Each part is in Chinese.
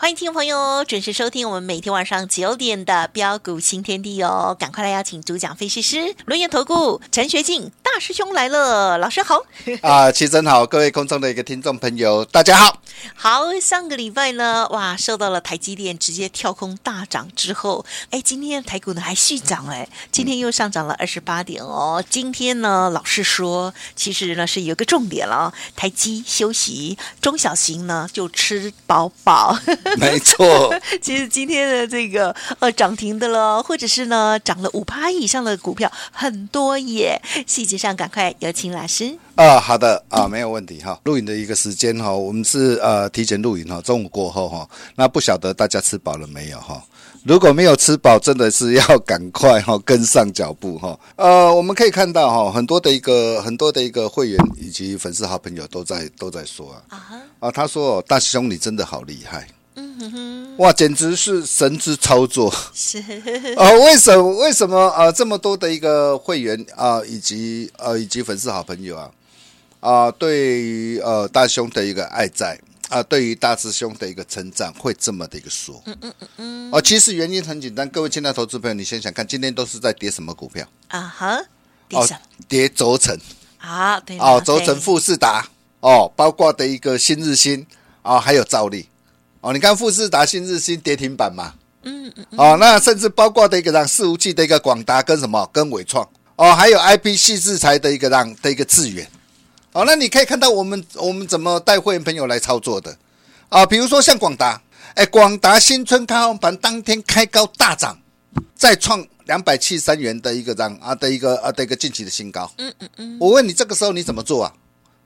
欢迎听众朋友准时收听我们每天晚上九点的标股新天地哦！赶快来邀请主讲分析师轮研投顾陈学进大师兄来了，老师好 啊，齐真好，各位空中的一个听众朋友，大家好。好，上个礼拜呢，哇，受到了台积电直接跳空大涨之后，哎，今天台股呢还续涨哎，今天又上涨了二十八点哦。今天呢，老师说，其实呢是有个重点了，台积休息，中小型呢就吃饱饱。没错，其实今天的这个呃涨停的了，或者是呢涨了五趴以上的股票很多耶。细节上赶快有请老师啊。好的啊，没有问题哈。录影的一个时间哈，我们是呃提前录影哈，中午过后哈。那不晓得大家吃饱了没有哈？如果没有吃饱，真的是要赶快哈跟上脚步哈。呃，我们可以看到哈，很多的一个很多的一个会员以及粉丝好朋友都在都在说啊啊，他说大师兄你真的好厉害。哇，简直是神之操作！是啊，为什么为什么啊？这么多的一个会员啊，以及呃、啊，以及粉丝好朋友啊啊，对于呃大师兄的一个爱在啊，对于大师兄的一个成长，会这么的一个说？嗯嗯嗯嗯。哦，其实原因很简单，各位亲爱的投资朋友，你想想看，今天都是在跌什么股票啊？哈，跌什么？跌轴承啊？对哦，轴承富士达哦，包括的一个新日新啊，还有兆利。哦，你看富士达、新日新跌停板嘛？嗯嗯。哦，那甚至包括的一个让伺服器的一个广达跟什么跟伟创哦，还有 IP 系制裁的一个让的一个致远。哦，那你可以看到我们我们怎么带会员朋友来操作的啊？比如说像广达，哎，广达新春开红盘当天开高大涨，再创两百七十三元的一个让啊的一个啊的一个近期的新高。嗯嗯嗯。我问你，这个时候你怎么做啊？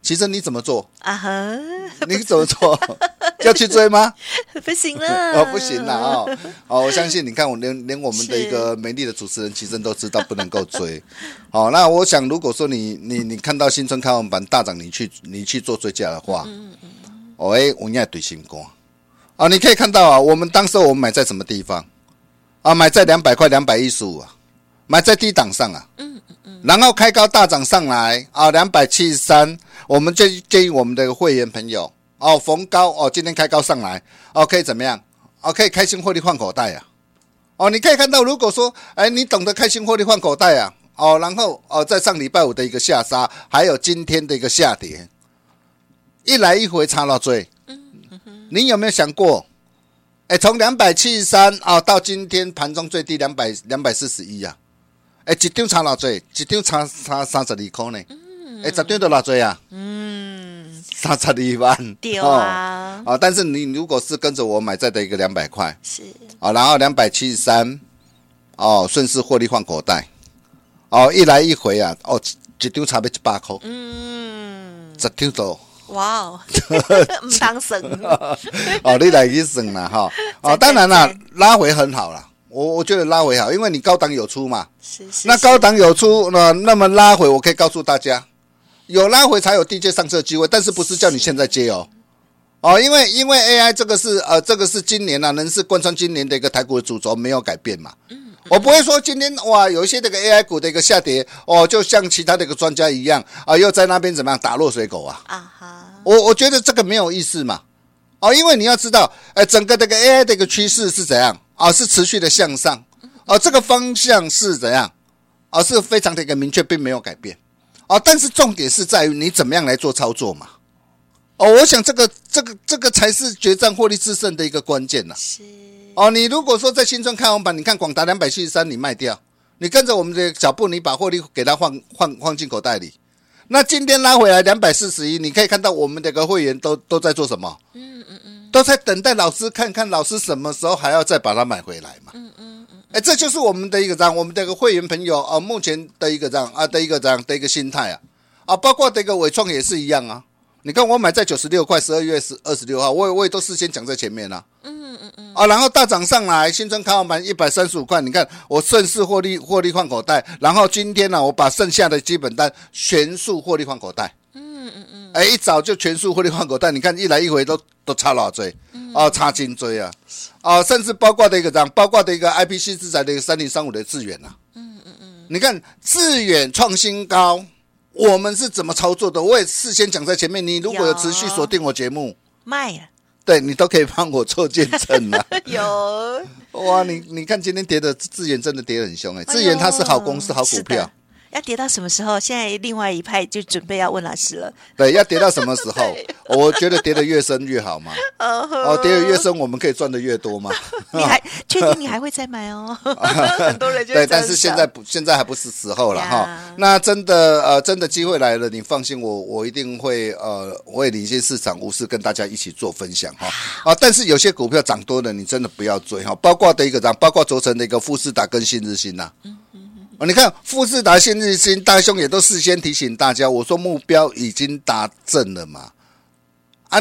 其实你怎么做啊？哈，你怎么做？要去追吗？不行了，哦，不行了哦。哦，我相信你看，我连连我们的一个美丽的主持人，其实都知道不能够追。好，那我想，如果说你你你看到新春开红盘大涨，你去你去做追加的话，嗯嗯哦，哎，我应该对新光啊，你可以看到啊，我们当时我们买在什么地方啊？买在两百块，两百一十五啊，买在低档上啊。嗯嗯嗯。然后开高大涨上来啊，两百七十三。我们就建议我们的会员朋友哦，逢高哦，今天开高上来哦，可以怎么样？哦，可以开心获利换口袋啊！哦，你可以看到，如果说哎，你懂得开心获利换口袋啊，哦，然后哦，在上礼拜五的一个下杀，还有今天的一个下跌，一来一回差到最，你有没有想过？哎，从两百七十三啊到今天盘中最低两百两百四十一啊，哎，一张差到最，一张差差三十二块呢。哎，十点多哪追啊？嗯，三十二万。对啊。啊，但是你如果是跟着我买在的一个两百块，是啊，然后两百七十三，哦，顺势获利换口袋，哦，一来一回啊，哦，一张差不多一百块。嗯。十点多。哇哦。唔当省。哦，你来去省了哈。哦，当然啦，拉回很好啦。我我觉得拉回好，因为你高档有出嘛。是是。那高档有出，那那么拉回，我可以告诉大家。有拉回才有低阶上车机会，但是不是叫你现在接哦，哦，因为因为 AI 这个是呃这个是今年啊，能是贯穿今年的一个台股的主轴没有改变嘛，嗯。我不会说今天哇有一些这个 AI 股的一个下跌哦，就像其他的一个专家一样啊，又在那边怎么样打落水狗啊。啊哈，我我觉得这个没有意思嘛，哦，因为你要知道，哎，整个这个 AI 的一个趋势是怎样啊，是持续的向上，啊，这个方向是怎样啊，是非常的一个明确，并没有改变。哦，但是重点是在于你怎么样来做操作嘛？哦，我想这个、这个、这个才是决战获利制胜的一个关键呐。是。哦，你如果说在新春开红盘，你看广达两百七十三，你卖掉，你跟着我们的脚步，你把获利给它换换换进口袋里。那今天拉回来两百四十一，你可以看到我们这个会员都都在做什么？嗯嗯嗯，都在等待老师看看老师什么时候还要再把它买回来嘛。嗯嗯嗯。哎，这就是我们的一个这样，我们的一个会员朋友啊，目前的一个这样啊的一个这样的一个心态啊，啊，包括这个伟创也是一样啊，你看我买在九十六块，十二月十二十六号，我也我也都事先讲在前面了。嗯嗯嗯。啊，然后大涨上来，新春开红盘一百三十五块，你看我顺势获利获利换口袋，然后今天呢、啊，我把剩下的基本单全数获利换口袋。嗯嗯嗯。哎，一早就全数获利换口袋，你看一来一回都都差老追，哦，差金追啊，啊，甚至包括的一个这样，包括的一个 IPC 资材的一个三零三五的智原啊。嗯嗯嗯。你看致远创新高。我们是怎么操作的？我也事先讲在前面。你如果有持续锁定我节目，卖了，对你都可以帮我做见证啊。有哇，你你看今天跌的智远真的跌得很凶哎，智远它是好公司好股票。要跌到什么时候？现在另外一派就准备要问老师了。对，要跌到什么时候？我觉得跌得越深越好嘛。哦，跌得越深，我们可以赚得越多嘛。你还确定你还会再买哦？很多人就对，但是现在不，现在还不是时候了哈。那真的呃，真的机会来了，你放心，我我一定会呃，我会领先市场，无私跟大家一起做分享哈。啊，但是有些股票涨多了，你真的不要追哈。包括的一个涨，包括轴承的一个富士达跟新日新呐。你看富士达、新日新，大兄也都事先提醒大家，我说目标已经达正了嘛，啊，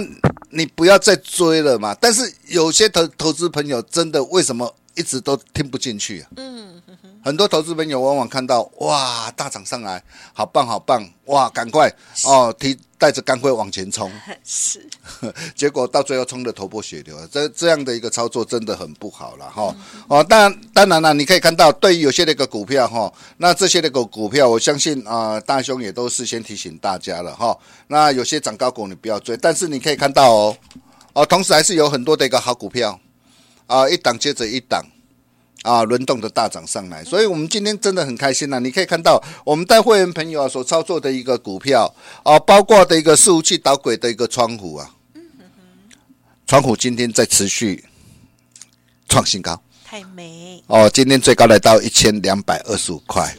你不要再追了嘛。但是有些投投资朋友真的为什么一直都听不进去啊？嗯，很多投资朋友往往看到哇大涨上来，好棒好棒，哇赶快哦提。带着钢盔往前冲，是，结果到最后冲得头破血流，这这样的一个操作真的很不好了哈。哦，当然当然了，你可以看到，对于有些那个股票哈，那这些那个股票，我相信啊，大兄也都事先提醒大家了哈。那有些涨高股你不要追，但是你可以看到哦，哦，同时还是有很多的一个好股票啊，一档接着一档。啊，轮动的大涨上来，所以我们今天真的很开心呐、啊！你可以看到，我们带会员朋友啊所操作的一个股票啊，包括的一个伺服器导轨的一个窗户啊，窗户今天在持续创新高，太美哦！今天最高来到一千两百二十五块，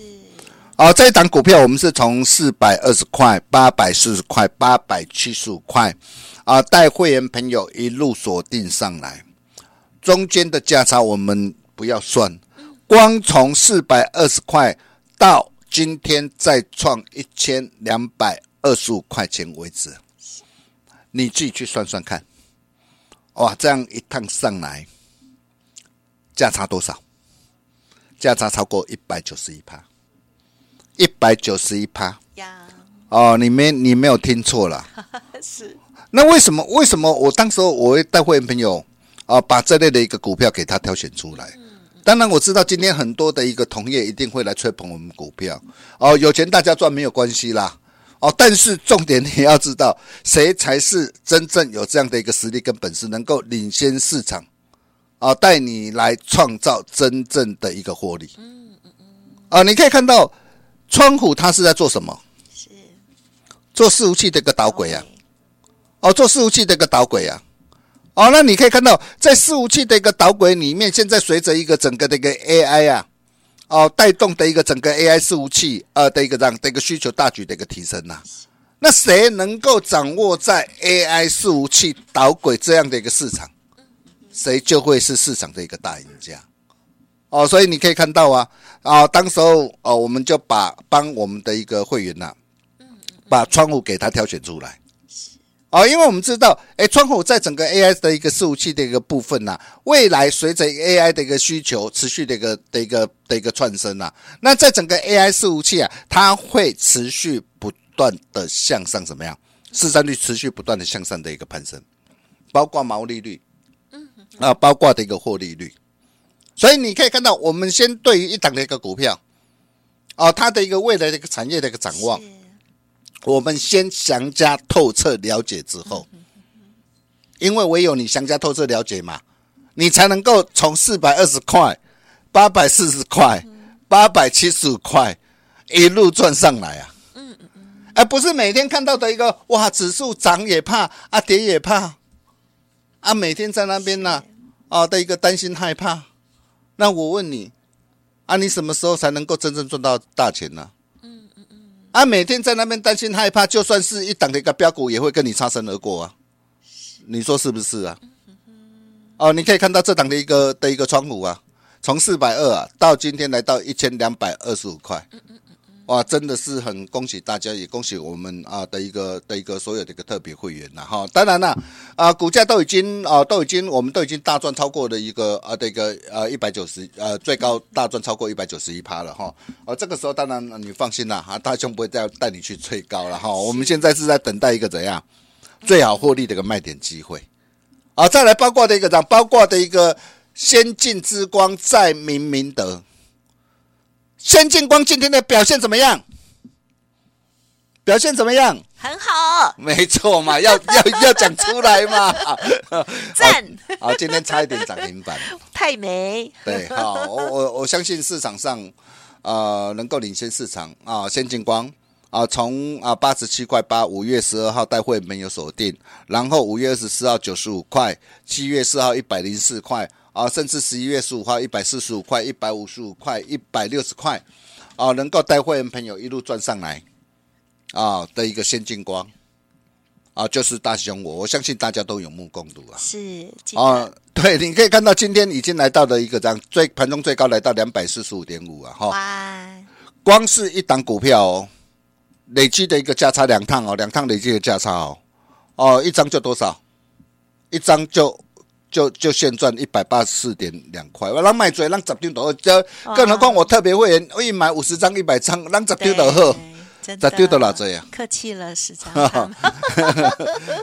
哦，这一档股票我们是从四百二十块、八百四十块、八百七十五块啊，带会员朋友一路锁定上来，中间的价差我们。不要算，光从四百二十块到今天再创一千两百二十五块钱为止，你自己去算算看，哇，这样一趟上来，价差多少？价差超过一百九十一趴，一百九十一趴呀！哦，你没你没有听错了，是。那为什么为什么我当时候我会带会员朋友啊，把这类的一个股票给他挑选出来？当然我知道今天很多的一个同业一定会来吹捧我们股票哦，有钱大家赚没有关系啦哦，但是重点你要知道谁才是真正有这样的一个实力跟本事，能够领先市场啊，带你来创造真正的一个获利。嗯嗯嗯。啊，你可以看到川虎它是在做什么？是做伺服器的一个导轨啊。哦，做伺服器的一个导轨啊。哦，那你可以看到，在伺服器的一个导轨里面，现在随着一个整个的一个 AI 啊，哦，带动的一个整个 AI 伺服器呃的一个这样的一个需求大举的一个提升呐、那谁能够掌握在 AI 伺服器导轨这样的一个市场，谁就会是市场的一个大赢家。哦，所以你可以看到啊，啊，当时候哦，我们就把帮我们的一个会员呐、把窗户给他挑选出来。哦，因为我们知道，哎，窗口在整个 AI 的一个伺服器的一个部分呐、啊，未来随着 AI 的一个需求持续的一个的一个的一个窜升呐，那在整个 AI 伺服器啊，它会持续不断的向上，怎么样？市占率持续不断的向上的一个攀升，包括毛利率，嗯，啊，包括的一个获利率，所以你可以看到，我们先对于一档的一个股票，哦，它的一个未来的一个产业的一个展望。我们先详加透彻了解之后，因为唯有你详加透彻了解嘛，你才能够从四百二十块、八百四十块、八百七十五块一路赚上来啊！嗯嗯，而不是每天看到的一个哇，指数涨也怕啊，跌也怕啊，每天在那边呢啊的一个担心害怕。那我问你啊，你什么时候才能够真正赚到大钱呢？啊每天在那边担心害怕，就算是一档的一个标股，也会跟你擦身而过啊！你说是不是啊？哦，你可以看到这档的一个的一个窗户啊，从四百二啊到今天来到一千两百二十五块，哇，真的是很恭喜大家，也恭喜我们啊的一个的一个所有的一个特别会员了哈。当然了，啊，股价都已经啊都已经我们都已经大赚超过的一个啊的一个呃一百九十呃最高大赚超过一百九十一趴了哈。啊，这个时候当然你放心啦，啊，大兄不会再带你去追高了哈。我们现在是在等待一个怎样最好获利的一个卖点机会。啊，再来包括的一个包括的一个先进之光在明明德。先进光今天的表现怎么样？表现怎么样？很好，没错嘛，要要要讲出来嘛。赞好，好，今天差一点涨停板，太美。对，好，我我我相信市场上啊、呃、能够领先市场啊，先进光啊，从啊八十七块八，五月十二号带会没有锁定，然后五月二十四号九十五块，七月四号一百零四块。啊，甚至十一月十五号一百四十五块、一百五十五块、一百六十块，啊，能够带会员朋友一路赚上来，啊的一个先进光，啊，就是大熊我，我相信大家都有目共睹啊。是啊，对，你可以看到今天已经来到了一个这样最盘中最高来到两百四十五点五啊，哈。哇！光是一档股票哦，累计的一个价差两趟哦，两趟累计的价差哦，哦，一张就多少？一张就。就就现赚一百八十四点两块，我让卖嘴让十丢都这，更何况我特别会员，我一买五十张一百张，让十丢都好，十丢的哪这样？客气了，十张，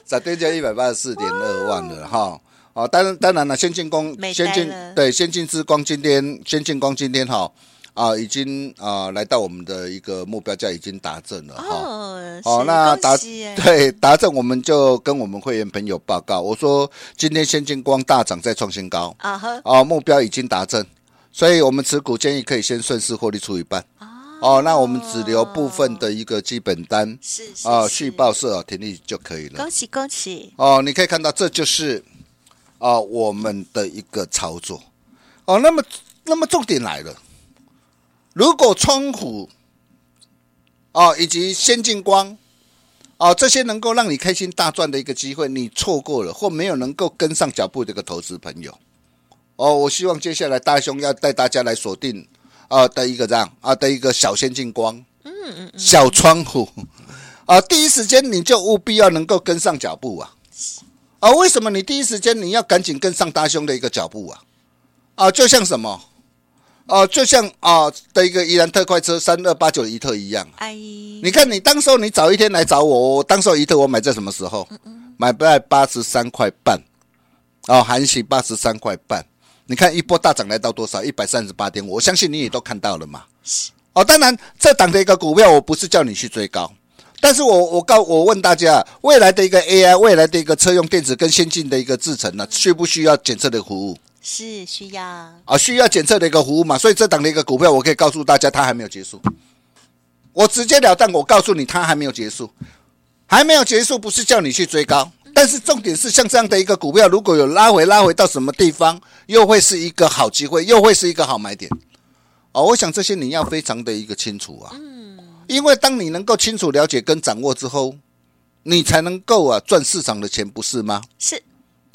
十丢就一百八十四点二万了哈。哦，当然当然了，先进光，先进对先进之光，今天先进光今天哈。啊，已经啊来到我们的一个目标价，已经达阵了哈。哦，哦那达对达阵，我们就跟我们会员朋友报告，我说今天先进光大涨再创新高啊哈。哦，目标已经达阵，所以我们持股建议可以先顺势获利出一半。哦，那我们只留部分的一个基本单是啊续报社啊停利就可以了。恭喜恭喜！哦，你可以看到这就是啊我们的一个操作。哦，那么那么重点来了。如果窗户哦，以及先进光哦，这些能够让你开心大赚的一个机会，你错过了或没有能够跟上脚步的一个投资朋友哦，我希望接下来大兄要带大家来锁定啊的一个这样啊的一个小先进光，嗯嗯嗯，小窗户啊，第一时间你就务必要能够跟上脚步啊啊！为什么你第一时间你要赶紧跟上大兄的一个脚步啊啊？就像什么？哦、呃，就像啊、呃、的一个宜兰特快车三二八九的怡特一样，哎，你看你当时候你早一天来找我，我当时候怡特我买在什么时候？嗯嗯买在八十三块半，哦，含息八十三块半。你看一波大涨来到多少？一百三十八点五。我相信你也都看到了嘛。哦，当然这档的一个股票，我不是叫你去追高，但是我我告我问大家，未来的一个 AI，未来的一个车用电子跟先进的一个制程呢，需不需要检测的服务？是需要啊，需要检测的一个服务嘛，所以这档的一个股票，我可以告诉大家，它还没有结束。我直截了当，我告诉你，它还没有结束，还没有结束，不是叫你去追高，但是重点是，像这样的一个股票，如果有拉回，拉回到什么地方，又会是一个好机会，又会是一个好买点。哦，我想这些你要非常的一个清楚啊，嗯，因为当你能够清楚了解跟掌握之后，你才能够啊赚市场的钱，不是吗？是。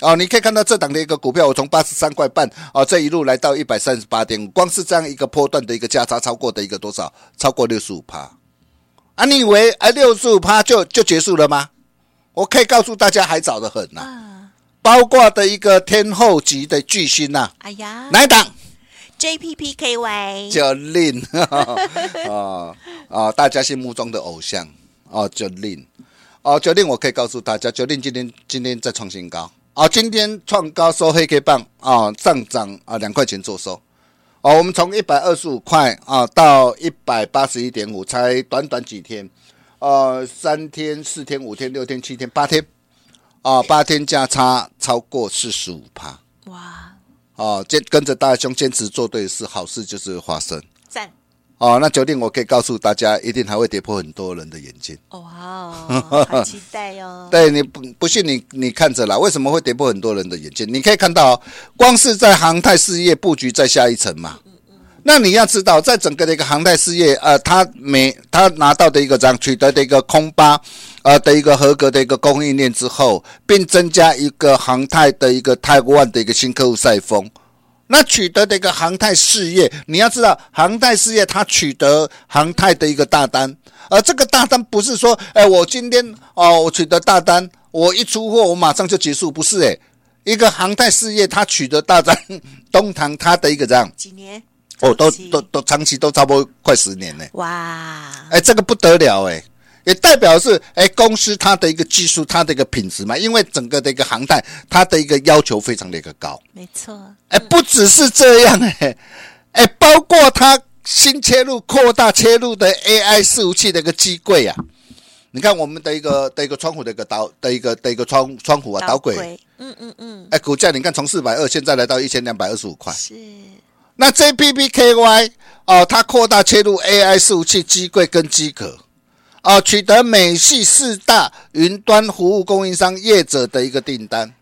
哦，你可以看到这档的一个股票，我从八十三块半哦，这一路来到一百三十八点五，光是这样一个波段的一个价差，超过的一个多少？超过六十五趴啊！你以为啊六十五趴就就结束了吗？我可以告诉大家，还早得很呐、啊。包括的一个天后级的巨星呐、啊，哎呀，哪一档？JPPKY 就 Lin 啊啊！大家心目中的偶像哦，就 Lin 哦，就 Lin 我可以告诉大家，就 Lin 今天今天在创新高。啊，今天创高收黑 K 棒啊，上涨啊两块钱做收。哦，我们从一百二十五块啊到一百八十一点五，才短短几天，呃，三天、四天、五天、六天、七天、八天，啊，八天价差超过四十五趴。哇！哦，坚跟着大兄坚持做对事，好事就是发生。赞。哦，那九点我可以告诉大家，一定还会跌破很多人的眼睛。哇，好期待哦！对，你不不信你你看着啦，为什么会跌破很多人的眼睛？你可以看到，光是在航太事业布局在下一层嘛。那你要知道，在整个的一个航太事业，呃，他每他拿到的一个这样取得的一个空巴，呃的一个合格的一个供应链之后，并增加一个航太的一个台湾的一个新客户赛风。那取得的一个航太事业，你要知道，航太事业它取得航太的一个大单，而这个大单不是说，哎，我今天哦，我取得大单，我一出货我马上就结束，不是哎，一个航太事业它取得大单，东堂它的一个这样几年哦，都都都长期都差不多快十年呢，哇，哎，这个不得了哎。也代表是哎，公司它的一个技术，它的一个品质嘛，因为整个的一个航太，它的一个要求非常的一个高。没错，哎，不只是这样哎，哎，包括它新切入、扩大切入的 AI 伺服器的一个机柜啊，你看我们的一个的一个窗户的一个导的一个的一个窗窗户啊，导轨，嗯嗯嗯，哎，股价你看从四百二现在来到一千两百二十五块，是。那 JPPKY 哦，它扩大切入 AI 伺服器机柜跟机壳。啊，取得美系四大云端服务供应商业者的一个订单，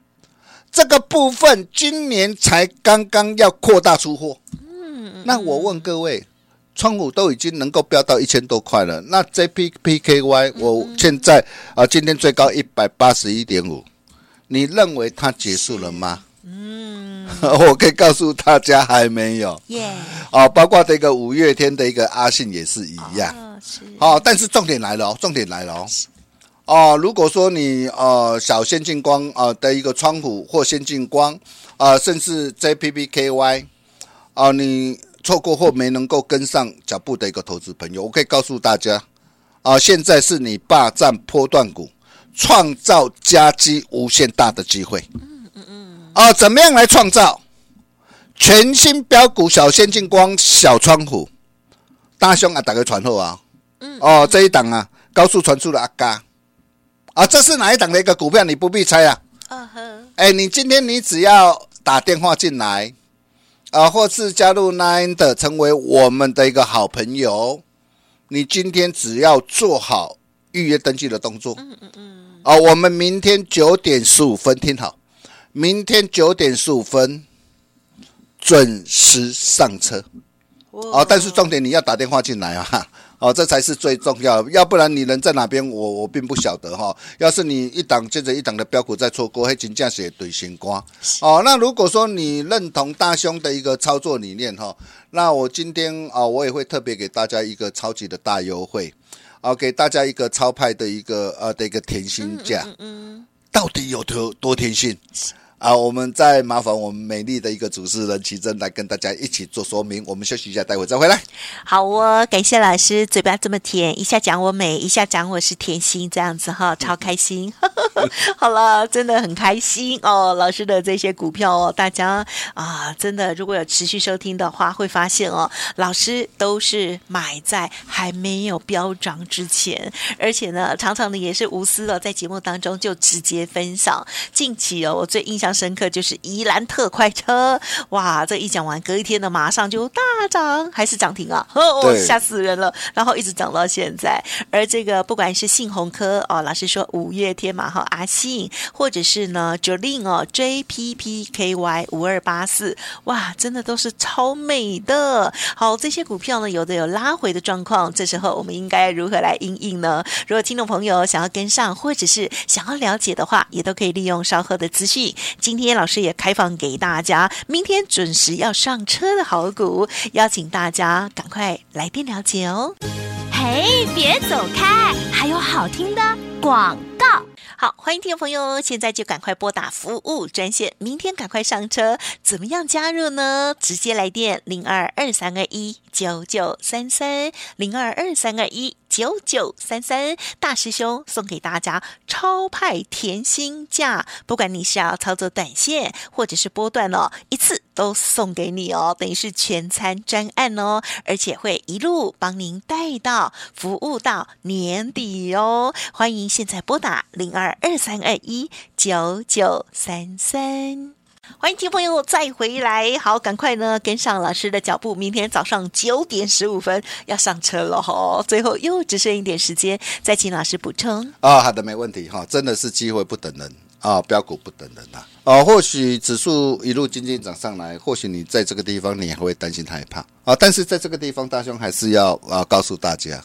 这个部分今年才刚刚要扩大出货。嗯，那我问各位，窗户都已经能够飙到一千多块了，那 JPPKY 我现在啊，今天最高一百八十一点五，你认为它结束了吗？嗯，我可以告诉大家还没有。耶，啊，包括这个五月天的一个阿信也是一样。好，但是重点来了哦，重点来了哦，哦，如果说你呃小先进光啊的一个窗户或先进光啊，甚至 JPPKY 啊，你错过或没能够跟上脚步的一个投资朋友，我可以告诉大家啊，现在是你霸占波段股，创造佳绩无限大的机会。嗯嗯嗯。啊，怎么样来创造全新标股小先进光小窗户？大兄啊，打个传呼啊！哦，这一档啊，高速传输的阿嘎啊，这是哪一档的一个股票？你不必猜啊。嗯哼。哎，你今天你只要打电话进来啊，或是加入 Nine 的，成为我们的一个好朋友，你今天只要做好预约登记的动作。嗯嗯嗯。啊，我们明天九点十五分，听好，明天九点十五分准时上车。哦，但是重点你要打电话进来啊。哦，这才是最重要的，要不然你人在哪边，我我并不晓得哈。要是你一档接着一档的标股再错过，黑金价是对心瓜。哦，那如果说你认同大兄的一个操作理念哈，那我今天啊，我也会特别给大家一个超级的大优惠，啊，给大家一个超派的一个呃的一个甜心价，嗯嗯，到底有多多甜心？啊，我们再麻烦我们美丽的一个主持人奇珍来跟大家一起做说明。我们休息一下，待会再回来。好哦，感谢老师，嘴巴这么甜，一下讲我美，一下讲我是甜心，这样子哈，超开心。好了，真的很开心哦。老师的这些股票哦，大家啊，真的如果有持续收听的话，会发现哦，老师都是买在还没有飙涨之前，而且呢，常常的也是无私的，在节目当中就直接分享。近期哦，我最印象。深刻就是宜兰特快车，哇！这一讲完，隔一天呢，马上就大涨，还是涨停啊！哦，吓死人了。然后一直涨到现在。而这个不管是信鸿科哦，老师说五月天嘛，哈，阿信，或者是呢 Jolin 哦，JPPKY 五二八四，哇，真的都是超美的。好，这些股票呢，有的有拉回的状况，这时候我们应该如何来应应呢？如果听众朋友想要跟上，或者是想要了解的话，也都可以利用稍后的资讯。今天老师也开放给大家，明天准时要上车的好股，邀请大家赶快来电了解哦。嘿，别走开，还有好听的广告。好，欢迎听众朋友，现在就赶快拨打服务专线，明天赶快上车。怎么样加入呢？直接来电零二二三二一九九三三零二二三二一。九九三三，大师兄送给大家超派甜心价，不管你是要操作短线或者是波段哦，一次都送给你哦，等于是全餐专案哦，而且会一路帮您带到服务到年底哦。欢迎现在拨打零二二三二一九九三三。欢迎听朋友再回来，好，赶快呢跟上老师的脚步，明天早上九点十五分要上车了哈。最后又只剩一点时间，再请老师补充。啊、好的，没问题哈，真的是机会不等人啊，标股不等人呐。啊，或许指数一路渐渐涨上来，或许你在这个地方你还会担心害怕啊，但是在这个地方，大兄还是要啊告诉大家，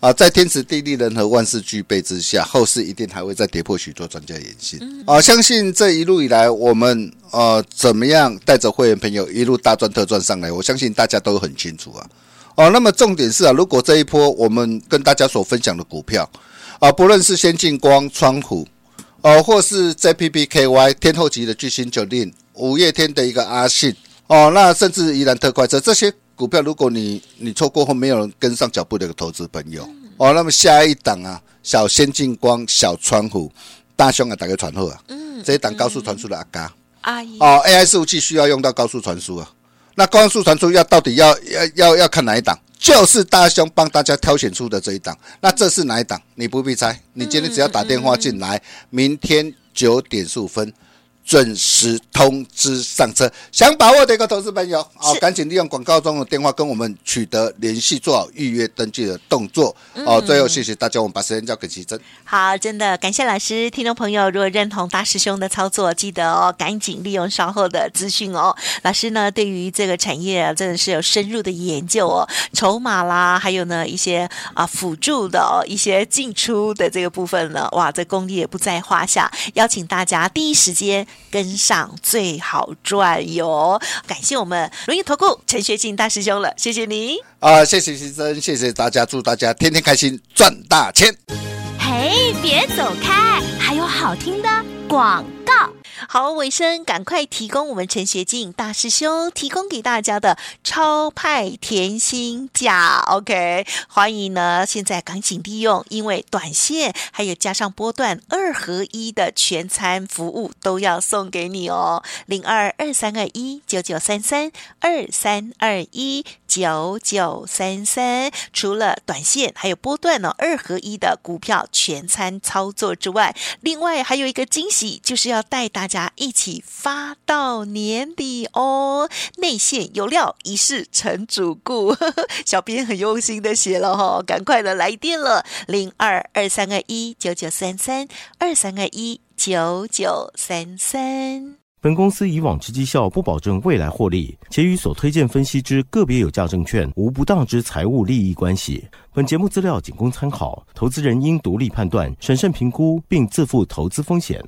啊，在天时地利人和万事俱备之下，后市一定还会再跌破许多专家眼线。啊，相信这一路以来，我们呃怎么样带着会员朋友一路大赚特赚上来，我相信大家都很清楚啊。哦，那么重点是啊，如果这一波我们跟大家所分享的股票啊，不论是先进光、川湖，哦，或是 JPPKY 天后级的巨星九令、五月天的一个阿信，哦，那甚至宜兰特快车这些。股票，如果你你错过后没有人跟上脚步的一个投资朋友哦，那么下一档啊，小先进光、小川湖、大兄啊，打个传呼啊，嗯，这一档高速传输的阿嘎阿姨哦，AI 服务器需要用到高速传输啊，那高速传输要到底要要要要看哪一档？就是大兄帮大家挑选出的这一档，那这是哪一档？你不必猜，你今天只要打电话进来，明天九点十五分。准时通知上车，想把握的一个投资朋友，哦，赶紧利用广告中的电话跟我们取得联系，做好预约登记的动作。哦，最后谢谢大家，我们把时间交给奇珍。好，真的感谢老师，听众朋友，如果认同大师兄的操作，记得哦，赶紧利用稍后的资讯哦。老师呢，对于这个产业啊，真的是有深入的研究哦，筹码啦，还有呢一些啊辅助的哦，一些进出的这个部分呢，哇，这功力也不在话下。邀请大家第一时间。跟上最好赚哟！感谢我们荣誉投顾陈学进大师兄了，谢谢你啊！谢谢先生，谢谢大家，祝大家天天开心，赚大钱！嘿，别走开，还有好听的广告。好，尾声赶快提供我们陈学进大师兄提供给大家的超派甜心价，OK，欢迎呢，现在赶紧利用，因为短线还有加上波段二合一的全餐服务都要送给你哦，零二二三二一九九三三二三二一九九三三，除了短线还有波段呢、二合一的股票全餐操作之外，另外还有一个惊喜，就是要带大。大家一起发到年底哦，内线有料，一试成主顾。小编很用心的写了哈、哦，赶快的来电了，零二二三二一九九三三二三二一九九三三。本公司以往之绩效不保证未来获利，且与所推荐分析之个别有价证券无不当之财务利益关系。本节目资料仅供参考，投资人应独立判断、审慎评估，并自负投资风险。